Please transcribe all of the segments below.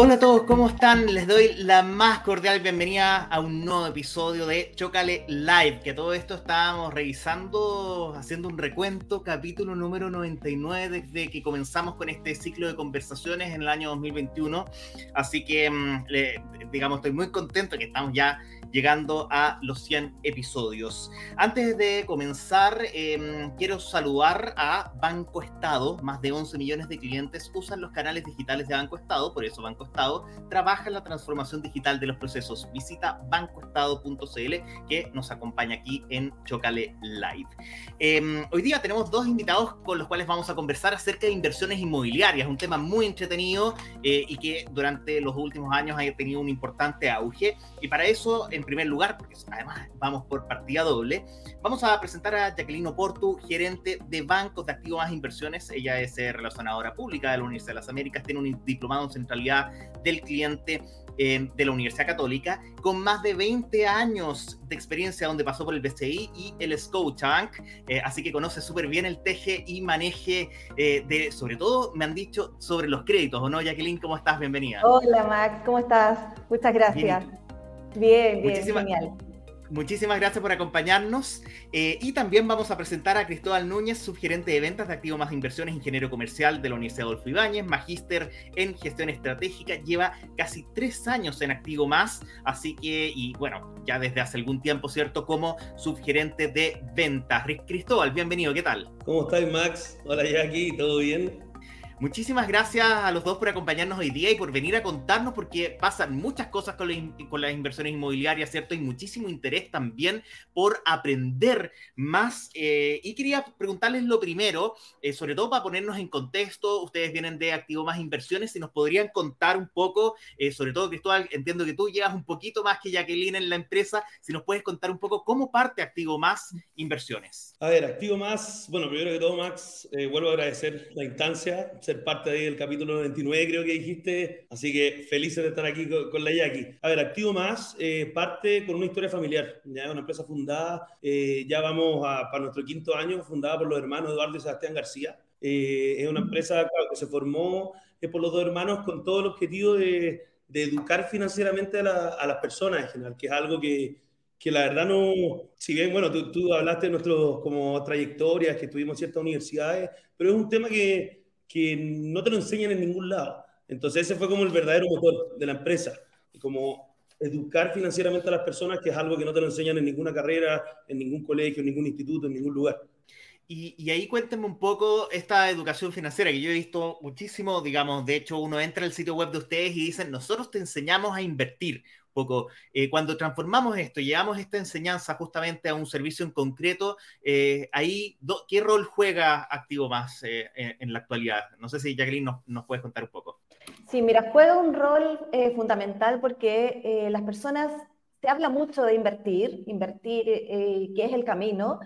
Hola a todos, ¿cómo están? Les doy la más cordial bienvenida a un nuevo episodio de Chocale Live, que todo esto estábamos revisando, haciendo un recuento, capítulo número 99 desde que comenzamos con este ciclo de conversaciones en el año 2021. Así que, mm, digamos, estoy muy contento que estamos ya llegando a los 100 episodios. Antes de comenzar, em, quiero saludar a Banco Estado. Más de 11 millones de clientes usan los canales digitales de Banco Estado, por eso Banco Estado trabaja en la transformación digital de los procesos. Visita bancoestado.cl que nos acompaña aquí en Chocale Live. Em, hoy día tenemos dos invitados con los cuales vamos a conversar acerca de inversiones inmobiliarias, un tema muy entretenido eh, y que durante los últimos años ha tenido un importante auge. Y para eso, en primer lugar, porque además vamos por partida doble, vamos a presentar a Jacqueline Oportu, gerente de bancos de activos más inversiones. Ella es eh, relacionadora pública de la Universidad de las Américas, tiene un diplomado en centralidad del cliente eh, de la Universidad Católica, con más de 20 años de experiencia donde pasó por el BCI y el Scotiabank, eh, así que conoce súper bien el teje y maneje de, sobre todo, me han dicho, sobre los créditos, ¿o no, Jacqueline? ¿Cómo estás? Bienvenida. Hola, Max, ¿cómo estás? Muchas gracias. Bien, bien, genial. Muchísimas gracias por acompañarnos. Eh, y también vamos a presentar a Cristóbal Núñez, subgerente de ventas de Activo Más Inversiones, ingeniero comercial de la Universidad Adolfo Ibáñez, magíster en gestión estratégica, lleva casi tres años en Activo Más, así que, y bueno, ya desde hace algún tiempo, ¿cierto? Como subgerente de ventas. Cristóbal, bienvenido, ¿qué tal? ¿Cómo estás, Max? Hola, Jackie, ¿todo bien? Muchísimas gracias a los dos por acompañarnos hoy día y por venir a contarnos, porque pasan muchas cosas con, las inversiones inmobiliarias, ¿cierto? Y muchísimo interés también por aprender más. Eh, y quería preguntarles lo primero, eh, sobre todo para ponernos en contexto, ustedes vienen de Activo Más Inversiones, si nos podrían contar un poco, eh, sobre todo Cristóbal, entiendo que tú llevas un poquito más que Jacqueline en la empresa, si nos puedes contar un poco cómo parte Activo Más Inversiones. A ver, Activo Más, bueno, primero que todo, Max, vuelvo a agradecer la instancia ser parte del capítulo 99, creo que dijiste. Así que felices de estar aquí con, la Jackie. A ver, Activo Más eh, parte con una historia familiar. Ya una empresa fundada, eh, ya vamos a, para nuestro quinto año, fundada por los hermanos Eduardo y Sebastián García. Eh, es una empresa que se formó por los dos hermanos con todo el objetivo de, de educar financieramente a, a, las personas en general, que es algo que, que la verdad no, si bien, bueno, tú, tú hablaste de nuestros como trayectorias, que estuvimos en ciertas universidades, pero es un tema que, que no te lo enseñan en ningún lado. Entonces ese fue como el verdadero motor de la empresa, como educar financieramente a las personas, que es algo que no te lo enseñan en ninguna carrera, en ningún colegio, en ningún instituto, en ningún lugar. Y, y, ahí cuéntenme un poco esta educación financiera que yo he visto muchísimo, digamos, de hecho uno entra al sitio web de ustedes y dicen, nosotros te enseñamos a invertir poco. Eh, cuando transformamos esto, llevamos esta enseñanza justamente a un servicio en concreto, eh, ahí, ¿qué rol juega Activo Más eh, en, la actualidad? No sé si Jacqueline nos, nos puedes contar un poco. Sí, mira, juega un rol fundamental porque las personas, se habla mucho de invertir, invertir, que es el camino,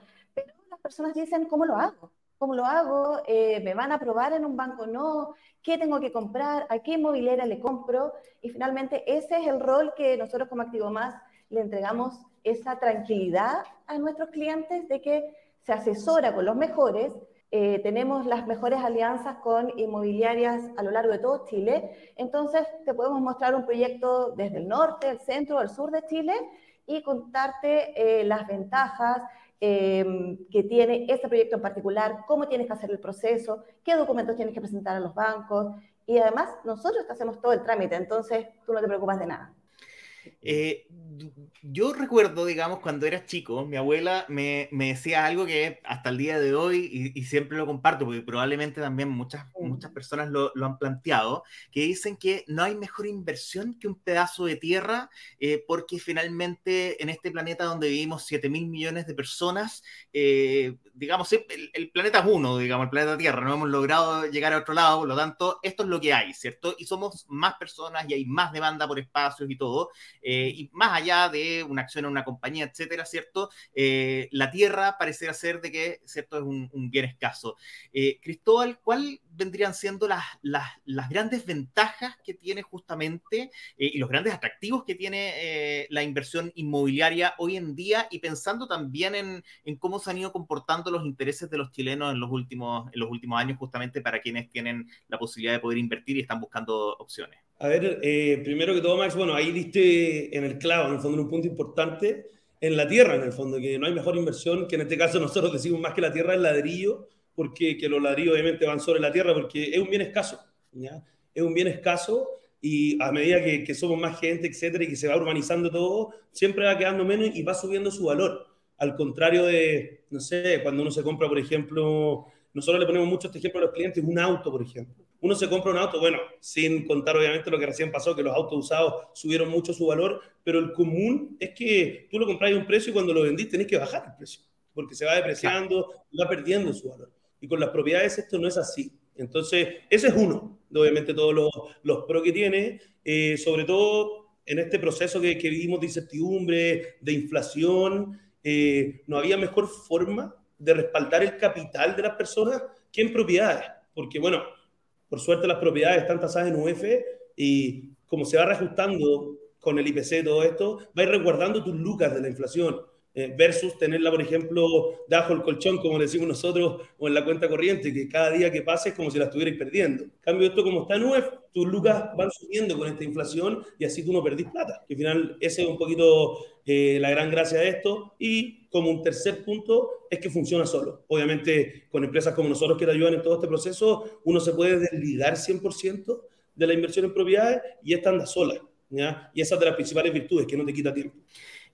personas dicen, ¿cómo lo hago? ¿Cómo lo hago? ¿Me van a aprobar en un banco? No qué tengo que comprar, a qué inmobiliaria le compro. Y finalmente ese es el rol que nosotros como Activo Más le entregamos esa tranquilidad a nuestros clientes de que se asesora con los mejores. Eh, tenemos las mejores alianzas con inmobiliarias a lo largo de todo Chile. Entonces te podemos mostrar un proyecto desde el norte, el centro, el sur de Chile y contarte eh, las ventajas, Em, que tiene este proyecto en particular, cómo tienes que hacer el proceso, qué documentos tienes que presentar a los bancos. Y además, nosotros te hacemos todo el trámite, entonces tú no te preocupas de nada. Eh, yo recuerdo, digamos, cuando era chico, mi abuela me, me, decía algo que hasta el día de hoy, y, siempre lo comparto, porque probablemente también muchas, muchas personas lo, lo, han planteado, que dicen que no hay mejor inversión que un pedazo de tierra, eh, porque finalmente en este planeta donde vivimos 7 mil millones de personas, eh, digamos, el, el, planeta es uno, digamos, el planeta Tierra, no hemos logrado llegar a otro lado, por lo tanto, esto es lo que hay, ¿cierto? Y somos más personas y hay más demanda por espacios y todo. Eh, y más allá de una acción en una compañía, etcétera, ¿cierto? Eh, la tierra pareciera ser de que, ¿cierto? Es un, bien escaso. Eh, Cristóbal, ¿cuál vendrían siendo las, las, las, grandes ventajas que tiene justamente y los grandes atractivos que tiene la inversión inmobiliaria hoy en día y pensando también en, en, cómo se han ido comportando los intereses de los chilenos en los últimos, en los últimos años justamente para quienes tienen la posibilidad de poder invertir y están buscando opciones? A ver, eh, primero que todo, Max, bueno, ahí diste en el clavo, en el fondo, en un punto importante, en la tierra, en el fondo, que no hay mejor inversión, que en este caso nosotros decimos más que la tierra, el ladrillo, porque que los ladrillos obviamente van sobre la tierra, porque es un bien escaso, ¿ya? Es un bien escaso y a medida que, que somos más gente, etcétera, y que se va urbanizando todo, siempre va quedando menos y va subiendo su valor. Al contrario de, no sé, cuando uno se compra, por ejemplo, nosotros le ponemos mucho este ejemplo a los clientes, un auto, por ejemplo uno se compra un auto, bueno, sin contar obviamente lo que recién pasó, que los autos usados subieron mucho su valor, pero el común es que tú lo compras a un precio y cuando lo vendís tenés que bajar el precio, porque se va depreciando, va perdiendo su valor. Y con las propiedades esto no es así. Entonces, ese es uno, obviamente todos los, los pros que tiene, eh, sobre todo en este proceso que, que, vivimos de incertidumbre, de inflación, eh, no había mejor forma de respaldar el capital de las personas que en propiedades. Porque, bueno, por suerte las propiedades están tasadas en UF y como se va reajustando con el IPC todo esto, va a ir resguardando tus lucas de la inflación. Eh, versus tenerla, por ejemplo, bajo el colchón, como decimos nosotros, o en la cuenta corriente, que cada día que pase es como si la estuvierais perdiendo. En cambio, esto como está en UEF, tus lucas van subiendo con esta inflación y así tú no perdís plata. Que al final, ese es un poquito eh, la gran gracia de esto. Y como un tercer punto, es que funciona solo. Obviamente, con empresas como nosotros que te ayudan en todo este proceso, uno se puede desligar 100% de la inversión en propiedades y esta anda sola. ¿ya? Y esa es de las principales virtudes, que no te quita tiempo.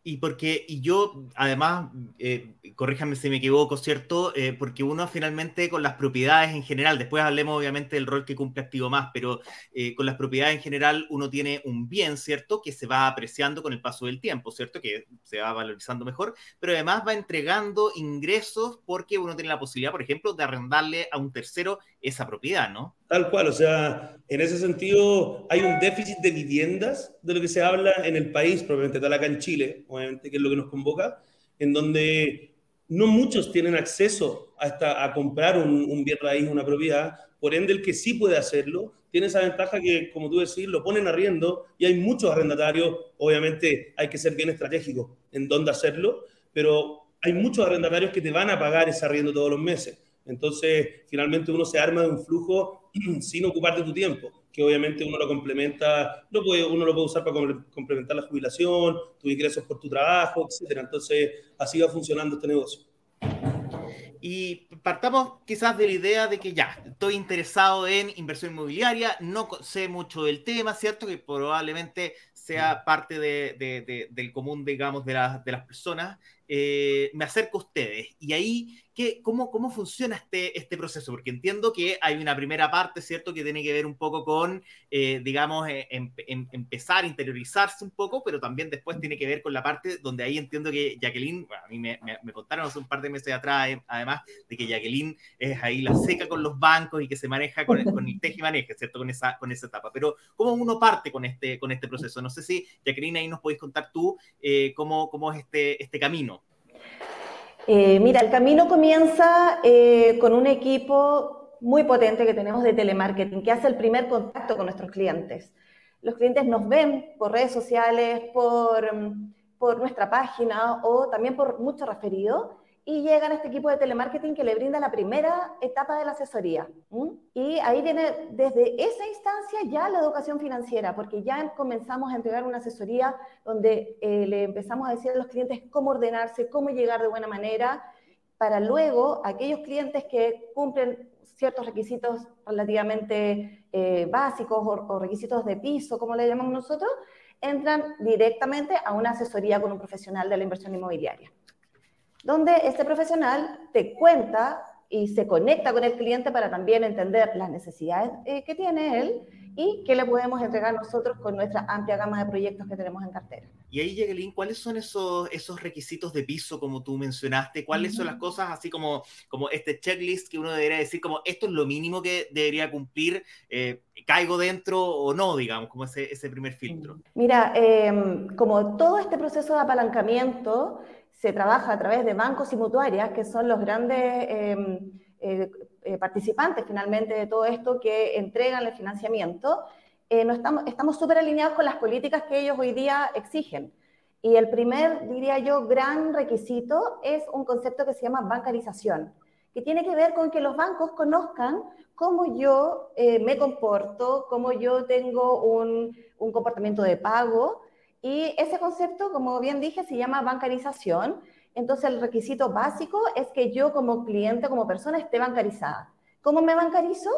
Y porque, y yo, además, eh, corríjame si me equivoco, ¿cierto? Eh, porque uno finalmente con las propiedades en general, después hablemos obviamente del rol que cumple activo más, pero eh, con las propiedades en general uno tiene un bien, ¿cierto? Que se va apreciando con el paso del tiempo, ¿cierto? Que se va valorizando mejor, pero además va entregando ingresos porque uno tiene la posibilidad, por ejemplo, de arrendarle a un tercero esa propiedad, ¿no? Tal cual, o sea, en ese sentido hay un déficit de viviendas de lo que se habla en el país, probablemente tal acá en Chile, obviamente que es lo que nos convoca, en donde no muchos tienen acceso a, a comprar un, un, bien raíz, una propiedad, por ende el que sí puede hacerlo tiene esa ventaja que, como tú decís, lo ponen arriendo y hay muchos arrendatarios, obviamente hay que ser bien estratégico en dónde hacerlo, pero hay muchos arrendatarios que te van a pagar ese arriendo todos los meses. Entonces, finalmente uno se arma de un flujo sin ocuparte tu tiempo, que obviamente uno lo complementa, lo puede, uno lo puede usar para complementar la jubilación, tus ingresos por tu trabajo, etc. Entonces, así va funcionando este negocio. Y partamos quizás de la idea de que ya, estoy interesado en inversión inmobiliaria, no sé mucho del tema, ¿cierto? Que probablemente sea parte de, de, de, del común, digamos, de, la, de las personas. Eh, me acerco a ustedes y ahí ¿Qué, cómo, ¿Cómo funciona este, este proceso? Porque entiendo que hay una primera parte, ¿cierto?, que tiene que ver un poco con, eh, digamos, eh, em, em, empezar a interiorizarse un poco, pero también después tiene que ver con la parte donde ahí entiendo que Jacqueline, a mí me, contaron hace un par de meses atrás, eh, además, de que Jacqueline es ahí la seca con los bancos y que se maneja con, con el teje y maneje, ¿cierto?, con esa, con esa etapa. Pero, ¿cómo uno parte con este, con este proceso? No sé si, Jacqueline, ahí nos podéis contar tú cómo, cómo es este, este camino. Eh, mira, el camino comienza eh, con un equipo muy potente que tenemos de telemarketing, que hace el primer contacto con nuestros clientes. Los clientes nos ven por redes sociales, por, por nuestra página o también por mucho referido y llegan a este equipo de telemarketing que le brinda la primera etapa de la asesoría. Y ahí viene desde esa instancia ya la educación financiera, porque ya comenzamos a entregar una asesoría donde eh, le empezamos a decir a los clientes cómo ordenarse, cómo llegar de buena manera, para luego aquellos clientes que cumplen ciertos requisitos relativamente eh, básicos o, o requisitos de piso, como le llamamos nosotros, entran directamente a una asesoría con un profesional de la inversión inmobiliaria donde este profesional te cuenta y se conecta con el cliente para también entender las necesidades eh, que tiene él y qué le podemos entregar nosotros con nuestra amplia gama de proyectos que tenemos en cartera. Y ahí, Jacqueline, ¿cuáles son esos, esos requisitos de piso, como tú mencionaste? ¿Cuáles uh -huh. son las cosas, así como, como este checklist que uno debería decir, como esto es lo mínimo que debería cumplir, eh, caigo dentro o no, digamos, como ese, ese primer filtro? Mira, eh, como todo este proceso de apalancamiento, se trabaja a través de bancos y mutuarias, que son los grandes eh, eh, participantes finalmente de todo esto que entregan el financiamiento, eh, no estamos súper alineados con las políticas que ellos hoy día exigen. Y el primer, diría yo, gran requisito es un concepto que se llama bancarización, que tiene que ver con que los bancos conozcan cómo yo me comporto, cómo yo tengo un, un comportamiento de pago. Y ese concepto, como bien dije, se llama bancarización. Entonces, el requisito básico es que yo como cliente, como persona, esté bancarizada. ¿Cómo me bancarizo?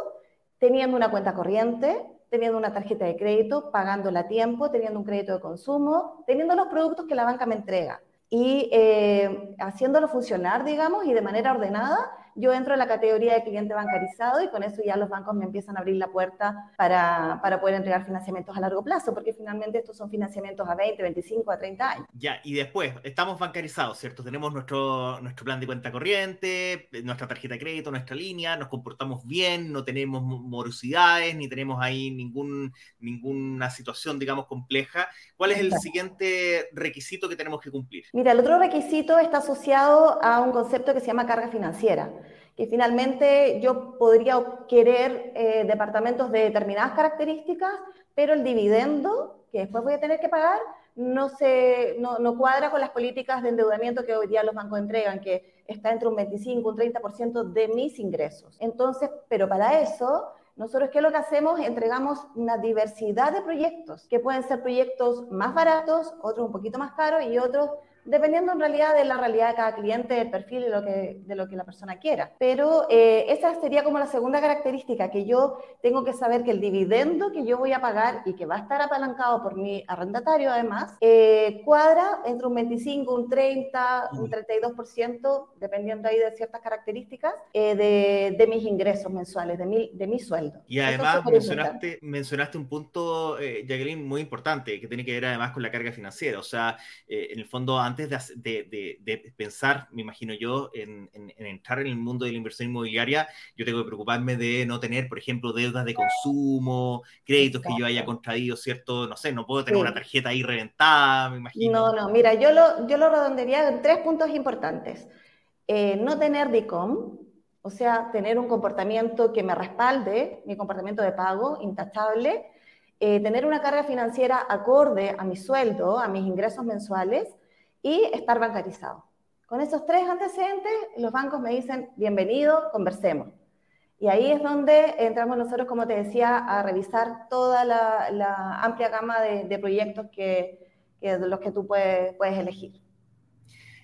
Teniendo una cuenta corriente, teniendo una tarjeta de crédito, pagándola a tiempo, teniendo un crédito de consumo, teniendo los productos que la banca me entrega y eh, haciéndolo funcionar, digamos, y de manera ordenada, yo entro en la categoría de cliente bancarizado y con eso ya los bancos me empiezan a abrir la puerta para, para, poder entregar financiamientos a largo plazo, porque finalmente estos son financiamientos a 20, 25, a 30 años. Ya, y después, estamos bancarizados, ¿cierto? Tenemos nuestro, nuestro plan de cuenta corriente, nuestra tarjeta de crédito, nuestra línea, nos comportamos bien, no tenemos morosidades, ni tenemos ahí ningún, ninguna situación, digamos, compleja. ¿Cuál es el siguiente requisito que tenemos que cumplir? Mira, el otro requisito está asociado a un concepto que se llama carga financiera que finalmente yo podría querer eh, departamentos de determinadas características, pero el dividendo que después voy a tener que pagar no, se, no, no, cuadra con las políticas de endeudamiento que hoy día los bancos entregan, que está entre un 25, un 30% de mis ingresos. Entonces, pero para eso, nosotros, ¿qué es lo que hacemos? Entregamos una diversidad de proyectos, que pueden ser proyectos más baratos, otros un poquito más caros y otros dependiendo en realidad de la realidad de cada cliente, del perfil de lo que, de lo que la persona quiera. Pero eh, esa sería como la segunda característica, que yo tengo que saber que el dividendo que yo voy a pagar y que va a estar apalancado por mi arrendatario además, eh, cuadra entre un 25, un 30, un 32%, dependiendo ahí de ciertas características, eh, de, de, mis ingresos mensuales, de mi, de mi sueldo. Y además mencionaste, mencionaste un punto, Jacqueline, muy importante, que tiene que ver además con la carga financiera. O sea, en el fondo, antes de, pensar, me imagino yo, en, entrar en el mundo de la inversión inmobiliaria, yo tengo que preocuparme de no tener, por ejemplo, deudas de consumo, créditos que yo haya contraído, ¿cierto? No sé, no puedo tener una tarjeta ahí reventada, me imagino. No, no, mira, yo lo, yo lo redondearía en tres puntos importantes. Eh, no tener DICOM, o sea, tener un comportamiento que me respalde, mi comportamiento de pago intachable, eh, tener una carga financiera acorde a mi sueldo, a mis ingresos mensuales, y estar bancarizado. Con esos tres antecedentes, los bancos me dicen, bienvenido, conversemos. Y ahí es donde entramos nosotros, como te decía, a revisar toda la, amplia gama de, proyectos que, que, los que tú puedes, puedes elegir.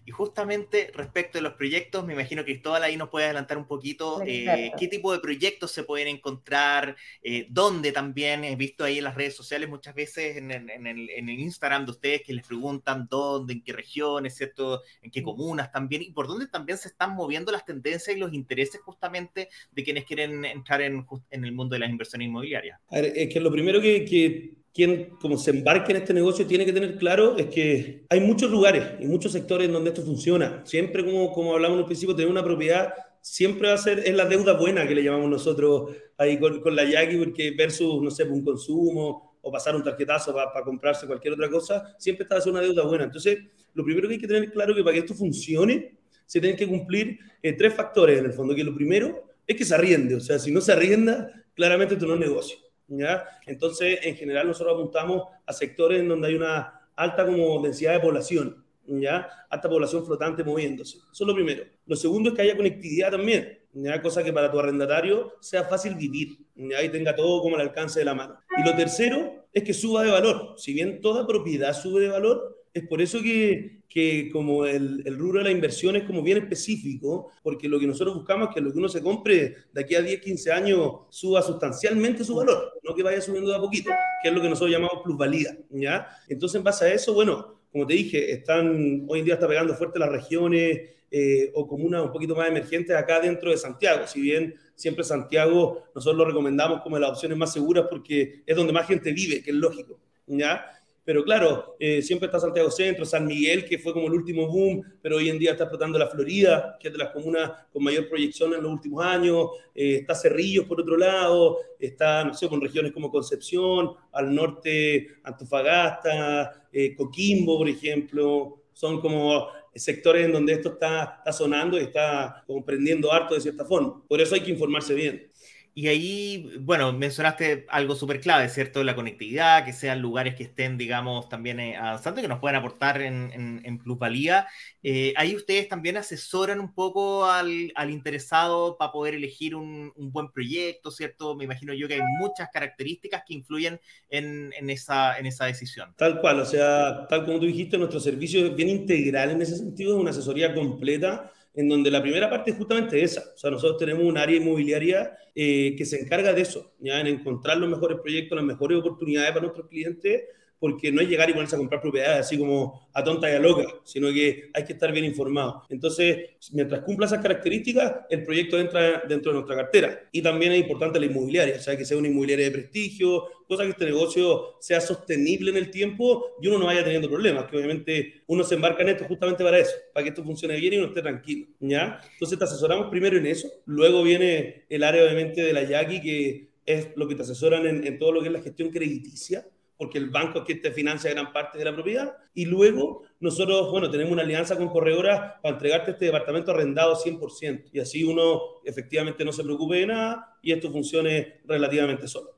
Y justamente respecto de los proyectos, me imagino que Cristóbal ahí nos puede adelantar un poquito eh, qué tipo de proyectos se pueden encontrar, eh, dónde también he visto ahí en las redes sociales muchas veces en, el, Instagram de ustedes que les preguntan dónde, en qué regiones, ¿cierto? En qué comunas también y por dónde también se están moviendo las tendencias y los intereses justamente de quienes quieren entrar en, el mundo de las inversiones inmobiliarias. A ver, es que lo primero que, que quien como se embarque en este negocio tiene que tener claro es que hay muchos lugares y muchos sectores en donde esto funciona. Siempre, como, como hablamos en un principio, tener una propiedad siempre va a ser, es la deuda buena que le llamamos nosotros ahí con, con la Yaki, porque versus, no sé, un consumo o pasar un tarjetazo para comprarse cualquier otra cosa, siempre está a una deuda buena. Entonces, lo primero que hay que tener claro es que para que esto funcione, se tienen que cumplir eh, tres factores en el fondo, que lo primero es que se arriende, o sea, si no se arrienda, claramente esto no es negocio. ¿Ya? Entonces, en general, nosotros apuntamos a sectores en donde hay una alta como densidad de población, ¿ya? Alta población flotante moviéndose. Eso es lo primero. Lo segundo es que haya conectividad también, ¿ya? Cosa que para tu arrendatario sea fácil vivir, ¿ya? Y tenga todo como al alcance de la mano. Y lo tercero es que suba de valor. Si bien toda propiedad sube de valor, es por eso que, que como el, el, rubro de la inversión es como bien específico, porque lo que nosotros buscamos es que lo que uno se compre de aquí a 10, 15 años suba sustancialmente su valor, no que vaya subiendo de a poquito, que es lo que nosotros llamamos plusvalía, ¿ya? Entonces, en base a eso, bueno, como te dije, están, hoy en día está pegando fuerte las regiones eh, o comunas un poquito más emergentes acá dentro de Santiago, si bien siempre Santiago nosotros lo recomendamos como las opciones más seguras porque es donde más gente vive, que es lógico, ¿ya? Pero claro, eh, siempre está Santiago Centro, San Miguel, que fue como el último boom, pero hoy en día está explotando la Florida, que es de las comunas con mayor proyección en los últimos años. Eh, está Cerrillos por otro lado, está, no sé, con regiones como Concepción, al norte Antofagasta, eh, Coquimbo, por ejemplo. Son como sectores en donde esto está, está sonando y está comprendiendo harto de cierta forma. Por eso hay que informarse bien. Y ahí, bueno, mencionaste algo súper clave, ¿cierto? La conectividad, que sean lugares que estén, digamos, también eh, avanzando, que nos puedan aportar en, en, plusvalía. Eh, ahí ustedes también asesoran un poco al, al interesado para poder elegir un, un, buen proyecto, ¿cierto? Me imagino yo que hay muchas características que influyen en, en, esa, en esa decisión. Tal cual, o sea, tal como tú dijiste, nuestro servicio es bien integral en ese sentido, es una asesoría completa en donde la primera parte es justamente esa. O sea, nosotros tenemos un área inmobiliaria eh, que se encarga de eso, ya en encontrar los mejores proyectos, las mejores oportunidades para nuestros clientes porque no es llegar y ponerse a comprar propiedades así como a tonta y a loca, sino que hay que estar bien informado. Entonces, mientras cumpla esas características, el proyecto entra dentro de nuestra cartera. Y también es importante la inmobiliaria, o sea, que sea una inmobiliaria de prestigio, cosa que este negocio sea sostenible en el tiempo y uno no vaya teniendo problemas, que obviamente uno se embarca en esto justamente para eso, para que esto funcione bien y uno esté tranquilo, ¿ya? Entonces te asesoramos primero en eso, luego viene el área obviamente de la Yaqui, que es lo que te asesoran en, en todo lo que es la gestión crediticia, porque el banco es que te financia gran parte de la propiedad. Y luego nosotros, bueno, tenemos una alianza con Corredora para entregarte este departamento arrendado 100%. Y así uno efectivamente no se preocupe de nada y esto funcione relativamente solo.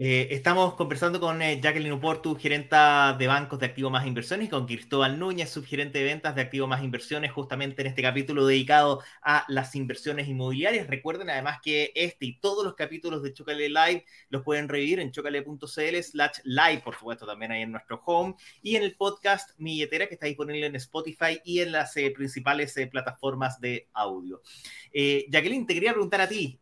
Eh, estamos conversando con eh, Jacqueline Uportu, gerenta de bancos de activo más inversiones, y con Cristóbal Núñez, subgerente de ventas de activo más inversiones, justamente en este capítulo dedicado a las inversiones inmobiliarias. Recuerden además que este y todos los capítulos de Chocale Live los pueden revivir en chocale.cl slash live, por supuesto, también ahí en nuestro home, y en el podcast Milletera, que está disponible en Spotify y en las eh, principales plataformas de audio. Jacqueline, te quería preguntar a ti.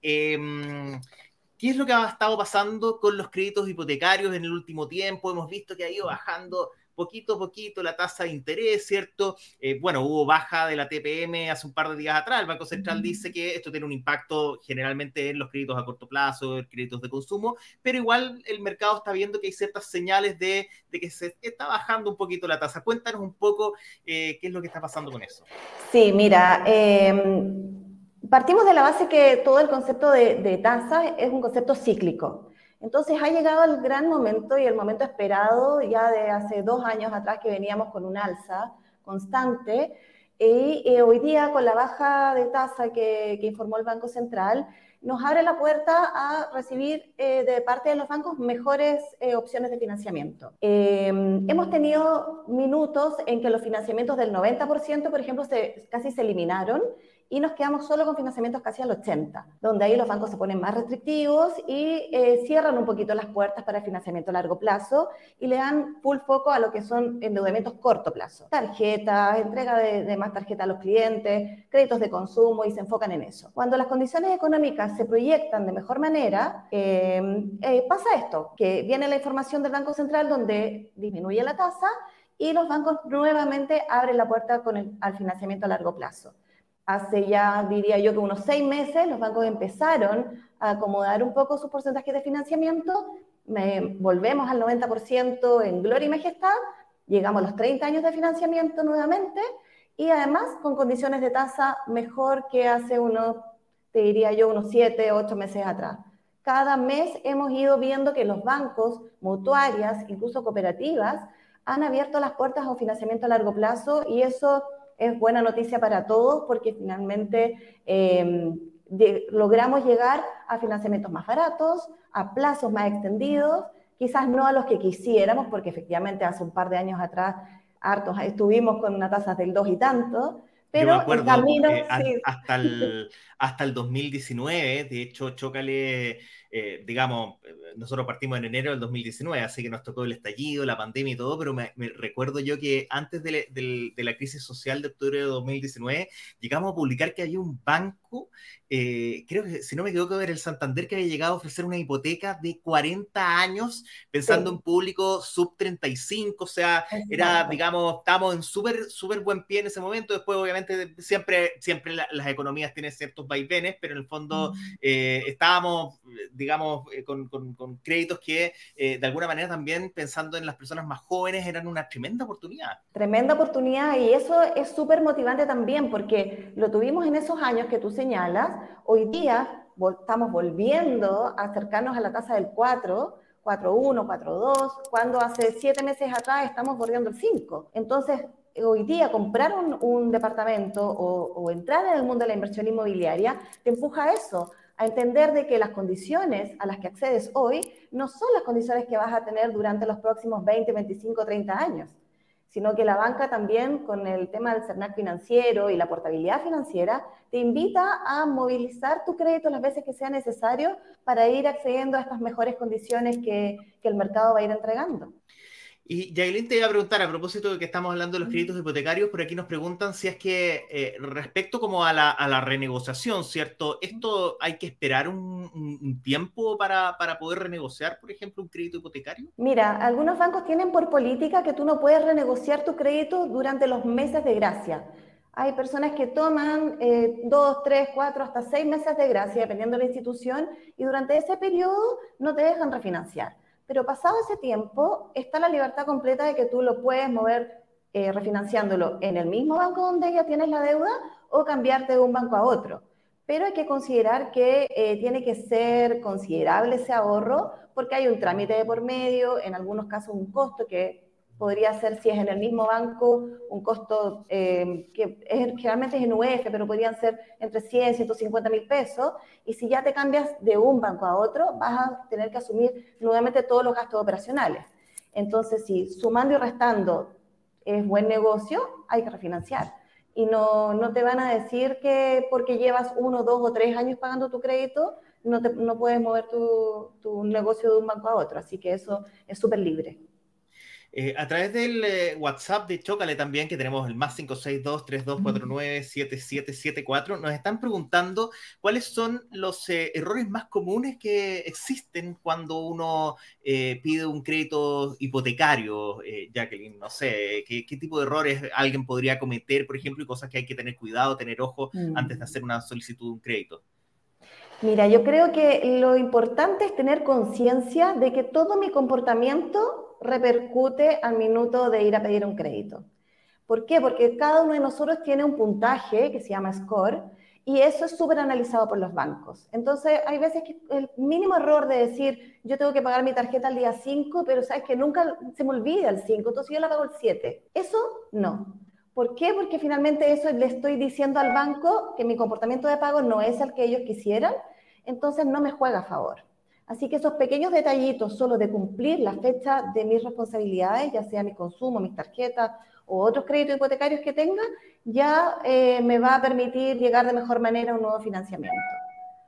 Em, ¿Qué es lo que ha estado pasando con los créditos hipotecarios en el último tiempo? Hemos visto que ha ido bajando poquito a poquito la tasa de interés, ¿cierto? Eh, bueno, hubo baja de la TPM hace un par de días atrás. El Banco Central dice que esto tiene un impacto generalmente en los créditos a corto plazo, en créditos de consumo, pero igual el mercado está viendo que hay ciertas señales de, que se está bajando un poquito la tasa. Cuéntanos un poco eh, qué es lo que está pasando con eso. Sí, mira, eh Partimos de la base que todo el concepto de, tasa es un concepto cíclico. Entonces ha llegado el gran momento y el momento esperado ya de hace dos años atrás que veníamos con un alza constante y eh, hoy día con la baja de tasa que, informó el Banco Central nos abre la puerta a recibir eh, de parte de los bancos mejores eh, opciones de financiamiento. hemos tenido minutos en que los financiamientos del 90%, por ejemplo, casi se eliminaron y nos quedamos solo con financiamientos casi al 80, donde ahí los bancos se ponen más restrictivos y eh, cierran un poquito las puertas para el financiamiento a largo plazo y le dan full foco a lo que son endeudamientos corto plazo, tarjetas, entrega de, más tarjetas a los clientes, créditos de consumo y se enfocan en eso. Cuando las condiciones económicas se proyectan de mejor manera, eh, eh, pasa esto, que viene la información del Banco Central donde disminuye la tasa y los bancos nuevamente abren la puerta con el, al financiamiento a largo plazo hace ya, diría yo, que unos seis meses, los bancos empezaron a acomodar un poco sus porcentajes de financiamiento, volvemos al 90% en gloria y majestad, llegamos a los 30 años de financiamiento nuevamente y además con condiciones de tasa mejor que hace unos, te diría yo, unos 7, 8 meses atrás. Cada mes hemos ido viendo que los bancos, mutuarias, incluso cooperativas, han abierto las puertas a un financiamiento a largo plazo y eso es buena noticia para todos porque finalmente em, logramos llegar a financiamientos más baratos, a plazos más extendidos, quizás no a los que quisiéramos, porque efectivamente hace un par de años atrás hartos estuvimos con una tasa del 2 y tanto, pero el camino... hasta, el, hasta el 2019, de hecho, Chocale eh, digamos, nosotros partimos en enero del 2019, así que nos tocó el estallido, la pandemia y todo, pero me, recuerdo yo que antes de, la crisis social de octubre de 2019, llegamos a publicar que había un banco eh, creo que si no me equivoco, era el Santander que había llegado a ofrecer una hipoteca de 40 años, pensando en público sub 35, o sea, era, digamos, estamos en súper, súper buen pie en ese momento. Después, obviamente, siempre, siempre las economías tienen ciertos vaivenes, pero en el fondo eh, estábamos, digamos, eh, con, con, créditos que de alguna manera también, pensando en las personas más jóvenes, eran una tremenda oportunidad. Tremenda oportunidad, y eso es súper motivante también, porque lo tuvimos en esos años que tú señalas Hoy día estamos volviendo a acercarnos a la tasa del 4, 4.1, 4.2, cuando hace siete meses atrás estamos bordeando el 5. Entonces, hoy día comprar un, departamento o, entrar en el mundo de la inversión inmobiliaria te empuja a eso, a entender de que las condiciones a las que accedes hoy no son las condiciones que vas a tener durante los próximos 20, 25, 30 años, sino que la banca también con el tema del CERNAC financiero y la portabilidad financiera te invita a movilizar tu crédito las veces que sea necesario para ir accediendo a estas mejores condiciones que, que el mercado va a ir entregando. Y Yailin te iba a preguntar, a propósito de que estamos hablando de los créditos hipotecarios, por aquí nos preguntan si es que eh, respecto como a la, a la, renegociación, ¿cierto? ¿Esto hay que esperar un, un tiempo para, para, poder renegociar, por ejemplo, un crédito hipotecario? Mira, algunos bancos tienen por política que tú no puedes renegociar tu crédito durante los meses de gracia. Hay personas que toman eh, dos, tres, cuatro, hasta seis meses de gracia, dependiendo de la institución, y durante ese periodo no te dejan refinanciar. Pero pasado ese tiempo, está la libertad completa de que tú lo puedes mover eh, refinanciándolo en el mismo banco donde ya tienes la deuda o cambiarte de un banco a otro. Pero hay que considerar que eh, tiene que ser considerable ese ahorro porque hay un trámite de por medio, en algunos casos un costo que podría ser, si es en el mismo banco, un costo eh, que es, generalmente es en UF, pero podrían ser entre 100 y 150 mil pesos. Y si ya te cambias de un banco a otro, vas a tener que asumir nuevamente todos los gastos operacionales. Entonces, si sumando y restando es buen negocio, hay que refinanciar. Y no, no te van a decir que porque llevas uno, dos o tres años pagando tu crédito, no, te, no puedes mover tu, tu negocio de un banco a otro. Así que eso es súper libre. Eh, a través del eh, WhatsApp de Chocale también, que tenemos el más 562-3249-7774, nos están preguntando cuáles son los eh, errores más comunes que existen cuando uno pide un crédito hipotecario, Jacqueline. No sé, ¿qué, ¿qué, tipo de errores alguien podría cometer, por ejemplo, y cosas que hay que tener cuidado, tener ojo mm. antes de hacer una solicitud de un crédito? Mira, yo creo que lo importante es tener conciencia de que todo mi comportamiento repercute al minuto de ir a pedir un crédito. ¿Por qué? Porque cada uno de nosotros tiene un puntaje que se llama score y eso es súper analizado por los bancos. Entonces, hay veces que el mínimo error de decir, yo tengo que pagar mi tarjeta al día 5, pero sabes que nunca se me olvida el 5, entonces yo la pago el 7. Eso no. ¿Por qué? Porque finalmente eso le estoy diciendo al banco que mi comportamiento de pago no es el que ellos quisieran, entonces no me juega a favor. Así que esos pequeños detallitos solo de cumplir la fecha de mis responsabilidades, ya sea mi consumo, mis tarjetas o otros créditos hipotecarios que tenga, ya eh, me va a permitir llegar de mejor manera a un nuevo financiamiento.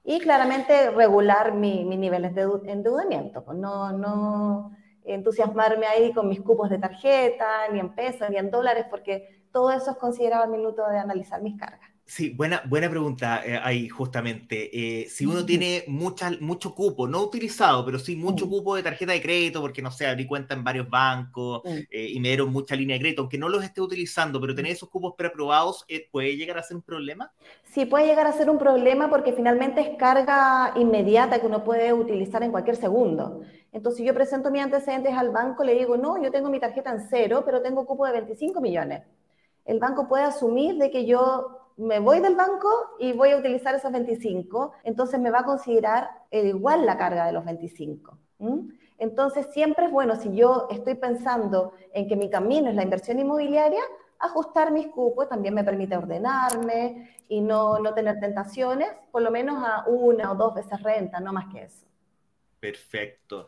Y claramente regular mi, mis niveles de endeudamiento, pues no, no entusiasmarme ahí con mis cupos de tarjeta, ni en pesos, ni en dólares, porque todo eso es considerado minuto de analizar mis cargas. Sí, buena, buena pregunta eh, ahí justamente. Eh, si uno tiene mucha, mucho cupo, no utilizado, pero sí mucho cupo de tarjeta de crédito, porque no sé, abrí cuenta en varios bancos eh, y me dieron mucha línea de crédito, aunque no los esté utilizando, pero tener esos cupos preaprobados, eh, ¿puede llegar a ser un problema? Sí, puede llegar a ser un problema porque finalmente es carga inmediata que uno puede utilizar en cualquier segundo. Entonces, si yo presento mis antecedentes al banco, le digo, no, yo tengo mi tarjeta en cero, pero tengo cupo de 25 millones. El banco puede asumir de que yo me voy del banco y voy a utilizar esos 25, entonces me va a considerar igual la carga de los 25. Entonces siempre es bueno, si yo estoy pensando en que mi camino es la inversión inmobiliaria, ajustar mis cupos también me permite ordenarme y no, no tener tentaciones, por lo menos a una o dos veces renta, no más que eso. Perfecto.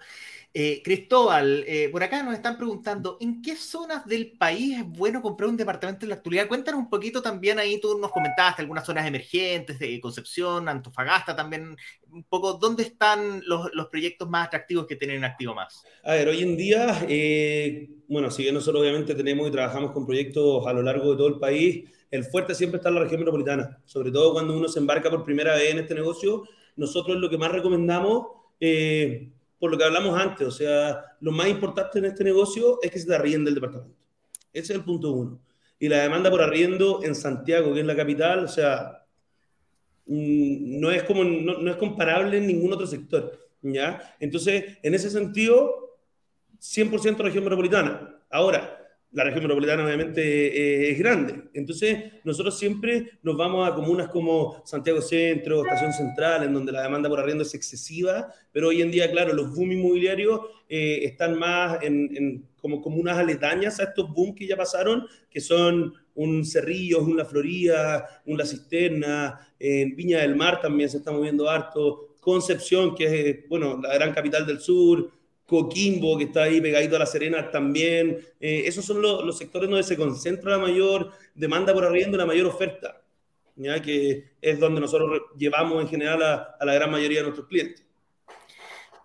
Eh, Cristóbal, eh, por acá nos están preguntando, ¿en qué zonas del país es bueno comprar un departamento en la actualidad? Cuéntanos un poquito también ahí, tú nos comentaste algunas zonas emergentes de Concepción, Antofagasta también, un poco, ¿dónde están los, los proyectos más atractivos que tienen Activo Más? A ver, hoy en día, eh, bueno, si bien nosotros obviamente tenemos y trabajamos con proyectos a lo largo de todo el país, el fuerte siempre está en la región metropolitana, sobre todo cuando uno se embarca por primera vez en este negocio, nosotros lo que más recomendamos eh, por lo que hablamos antes, o sea, lo más importante en este negocio es que se te arriende el departamento. Ese es el punto uno. Y la demanda por arriendo en Santiago, que es la capital, o sea, mm, no es, como, no, es comparable en ningún otro sector. ¿ya? Entonces, en ese sentido, 100% región metropolitana. Ahora, la región metropolitana obviamente eh, es grande. Entonces, nosotros siempre nos vamos a comunas como Santiago Centro, Estación Central, en donde la demanda por arriendo es excesiva, pero hoy en día, claro, los boom inmobiliarios eh, están más en, en, como comunas aledañas a estos boom que ya pasaron, que son un Cerrillos, un La Florida, un La Cisterna, en Viña del Mar también se está moviendo harto, Concepción, que es, bueno, la gran capital del sur, Coquimbo, que está ahí pegadito a La Serena también. Eh, esos son los, sectores donde se concentra la mayor demanda por arriendo, la mayor oferta, que es donde nosotros llevamos en general a la gran mayoría de nuestros clientes.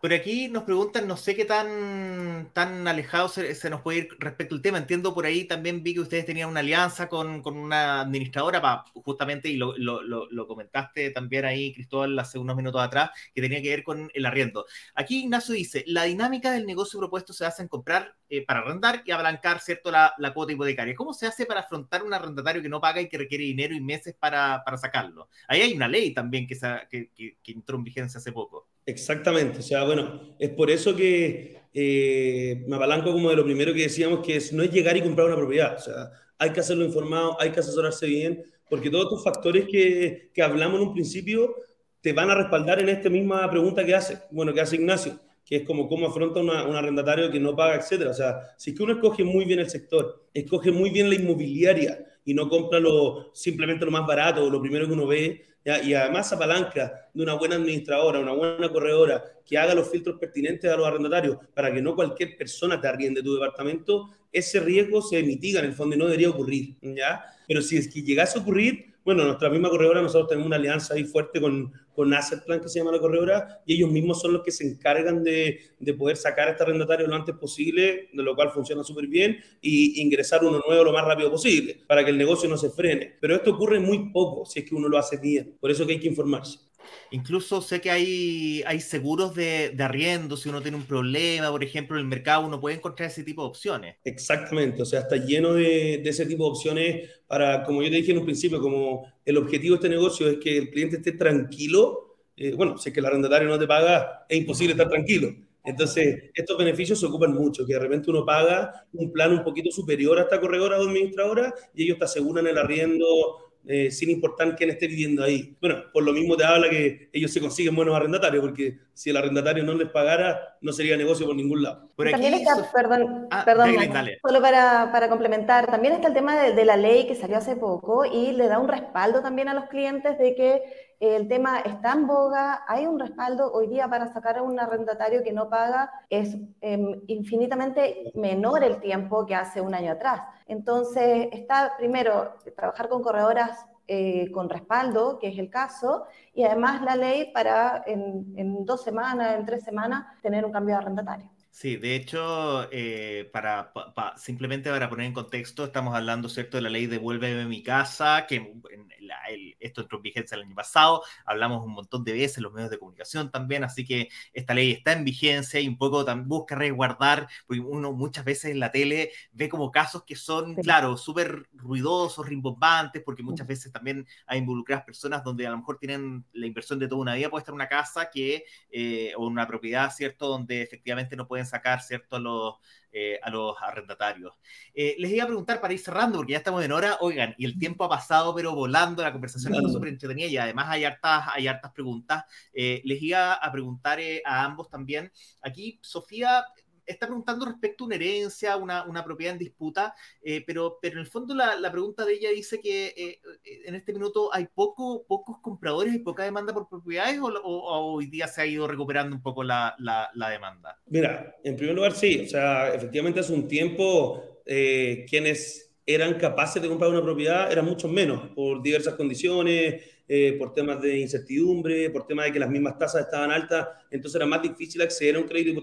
Por aquí nos preguntan, no sé qué tan, tan alejado se, nos puede ir respecto al tema. Entiendo por ahí también vi que ustedes tenían una alianza con, con una administradora, para, justamente, y lo, lo, comentaste también ahí, Cristóbal, hace unos minutos atrás, que tenía que ver con el arriendo. Aquí Ignacio dice, la dinámica del negocio propuesto se hace en comprar eh, para arrendar y abalancar, ¿cierto?, la, la, cuota hipotecaria. ¿Cómo se hace para afrontar un arrendatario que no paga y que requiere dinero y meses para, para sacarlo? Ahí hay una ley también que, que, que entró en vigencia hace poco. Exactamente, o sea, bueno, es por eso que eh, me apalanco como de lo primero que decíamos, que es, no es llegar y comprar una propiedad, o sea, hay que hacerlo informado, hay que asesorarse bien, porque todos estos factores que, que hablamos en un principio te van a respaldar en esta misma pregunta que hace, bueno, que hace Ignacio, que es como cómo afronta una, un arrendatario que no paga, etcétera. O sea, si es que uno escoge muy bien el sector, escoge muy bien la inmobiliaria y no compra lo, simplemente lo más barato o lo primero que uno ve, y además apalanca de una buena administradora, una buena corredora que haga los filtros pertinentes a los arrendatarios para que no cualquier persona te arriende tu departamento, ese riesgo se mitiga en el fondo y no debería ocurrir, ¿ya? Pero si es que llegase a ocurrir, bueno, nuestra misma corredora, nosotros tenemos una alianza ahí fuerte con, con Plan, que se llama la corredora, y ellos mismos son los que se encargan de, de poder sacar a este arrendatario lo antes posible, de lo cual funciona súper bien, y ingresar uno nuevo lo más rápido posible, para que el negocio no se frene. Pero esto ocurre muy poco si es que uno lo hace bien, por eso que hay que informarse. Incluso sé que hay, hay seguros de, de, arriendo, si uno tiene un problema, por ejemplo, en el mercado, uno puede encontrar ese tipo de opciones. Exactamente, o sea, está lleno de, de ese tipo de opciones para, como yo te dije en un principio, como el objetivo de este negocio es que el cliente esté tranquilo. Eh, bueno, si es que el arrendatario no te paga, es imposible estar tranquilo. Entonces, estos beneficios se ocupan mucho, que de repente uno paga un plan un poquito superior a esta corredora o administradora y ellos te aseguran el arriendo eh, sin importar quién esté viviendo ahí. Bueno, por lo mismo te habla que ellos se consiguen buenos arrendatarios, porque si el arrendatario no les pagara, no sería negocio por ningún lado. Por también está, perdón, ah, perdón solo para, para, complementar, también está el tema de, de, la ley que salió hace poco y le da un respaldo también a los clientes de que el tema está en boga, hay un respaldo hoy día para sacar a un arrendatario que no paga, es eh, infinitamente menor el tiempo que hace un año atrás. Entonces, está primero trabajar con corredoras eh, con respaldo, que es el caso, y además la ley para en, dos semanas, en tres semanas, tener un cambio de arrendatario. Sí, de hecho, eh, para, pa, simplemente para poner en contexto, estamos hablando, ¿cierto?, de la ley Devuélveme mi casa, que la, el, esto entró en vigencia el año pasado, hablamos un montón de veces en los medios de comunicación también, así que esta ley está en vigencia y un poco también busca resguardar, porque uno muchas veces en la tele ve como casos que son, sí. claro, súper ruidosos, rimbombantes, porque muchas veces también hay involucradas personas donde a lo mejor tienen la inversión de toda una vida, puede estar una casa que, eh, o una propiedad, ¿cierto?, donde efectivamente no pueden sacar, ¿cierto?, los, eh, a los arrendatarios. Eh, les iba a preguntar para ir cerrando, porque ya estamos en hora, oigan, y el tiempo ha pasado, pero volando, la conversación está súper entretenida y además hay hartas, hay hartas preguntas. Eh, les iba a preguntar a ambos también. Aquí, Sofía, está preguntando respecto a una herencia, una, una propiedad en disputa, eh, pero, pero en el fondo la, la, pregunta de ella dice que eh, en este minuto hay poco, pocos compradores y poca demanda por propiedades o, hoy día se ha ido recuperando un poco la, la, la, demanda. Mira, en primer lugar sí, o sea, efectivamente hace un tiempo eh, quienes eran capaces de comprar una propiedad eran muchos menos por diversas condiciones eh, por temas de incertidumbre, por temas de que las mismas tasas estaban altas, entonces era más difícil acceder a un crédito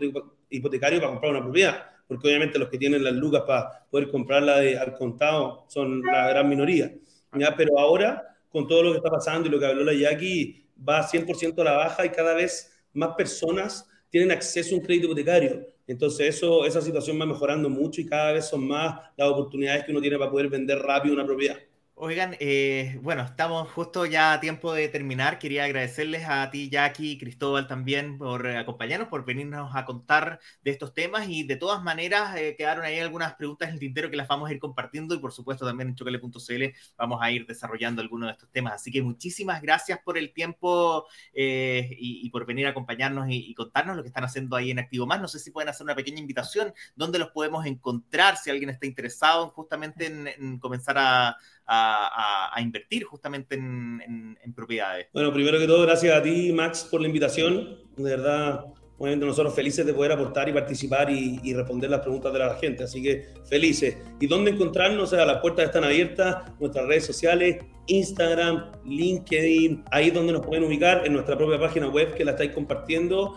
hipotecario para comprar una propiedad, porque obviamente los que tienen las lucas para poder comprarla de, al contado son la gran minoría. ¿ya? Pero ahora, con todo lo que está pasando y lo que habló la Jackie, va 100% a la baja y cada vez más personas tienen acceso a un crédito hipotecario. Entonces eso, esa situación va mejorando mucho y cada vez son más las oportunidades que uno tiene para poder vender rápido una propiedad. Oigan, eh, bueno, estamos justo ya a tiempo de terminar. Quería agradecerles a ti, Jackie, Cristóbal también por acompañarnos, por venirnos a contar de estos temas y de todas maneras eh, quedaron ahí algunas preguntas en el tintero que las vamos a ir compartiendo y por supuesto también en chocale.cl vamos a ir desarrollando algunos de estos temas. Así que muchísimas gracias por el tiempo eh, y, por venir a acompañarnos y, contarnos lo que están haciendo ahí en Activo Más. No sé si pueden hacer una pequeña invitación, dónde los podemos encontrar si alguien está interesado justamente en comenzar a a, invertir justamente en, propiedades. Bueno, primero que todo, gracias a ti, Max, por la invitación. De verdad, obviamente nosotros felices de poder aportar y participar y, responder las preguntas de la gente. Así que felices. ¿Y dónde encontrarnos? O sea, las puertas están abiertas, nuestras redes sociales, Instagram, LinkedIn, ahí es donde nos pueden ubicar, en nuestra propia página web que la estáis compartiendo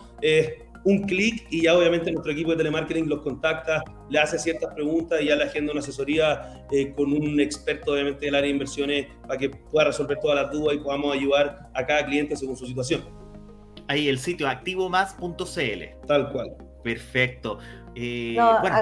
un clic y ya obviamente nuestro equipo de telemarketing los contacta, le hace ciertas preguntas y ya le agenda una asesoría eh, con un experto obviamente del área de inversiones para que pueda resolver todas las dudas y podamos ayudar a cada cliente según su situación. Ahí el sitio activomás.cl. Tal cual. Perfecto. Eh,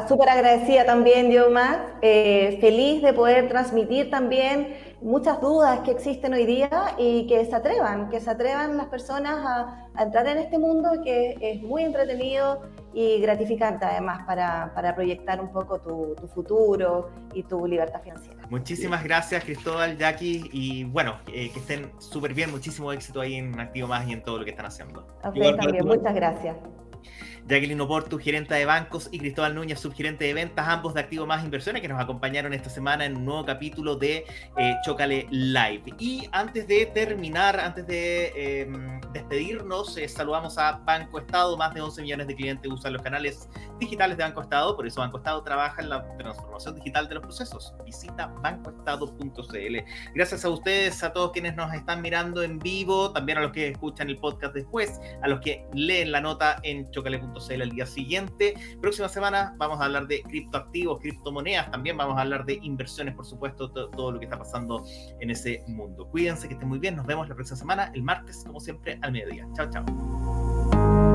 súper agradecida también, yo más. Eh, feliz de poder transmitir también muchas dudas que existen hoy día y que se atrevan, que se atrevan las personas a, entrar en este mundo que es muy entretenido y gratificante además para, para proyectar un poco tu, tu, futuro y tu libertad financiera. Muchísimas gracias Cristóbal, Jackie y bueno, eh, que estén súper bien, muchísimo éxito ahí en Activo Más y en todo lo que están haciendo. A ustedes también, muchas gracias. Jacqueline Oporto, gerente de bancos, y Cristóbal Núñez, subgerente de ventas, ambos de Activo Más Inversiones, que nos acompañaron esta semana en un nuevo capítulo de eh, Chocale Live. Y antes de terminar, antes de em, despedirnos, eh, saludamos a Banco Estado. Más de 11 millones de clientes usan los canales digitales de Banco Estado, por eso Banco Estado trabaja en la transformación digital de los procesos. Visita bancoestado.cl. Gracias a ustedes, a todos quienes nos están mirando en vivo, también a los que escuchan el podcast después, a los que leen la nota en chocale.cl el día siguiente. Próxima semana vamos a hablar de criptoactivos, criptomonedas, también vamos a hablar de inversiones, por supuesto, todo lo que está pasando en ese mundo. Cuídense, que estén muy bien, nos vemos la próxima semana, el martes, como siempre, al mediodía. Chao, chao.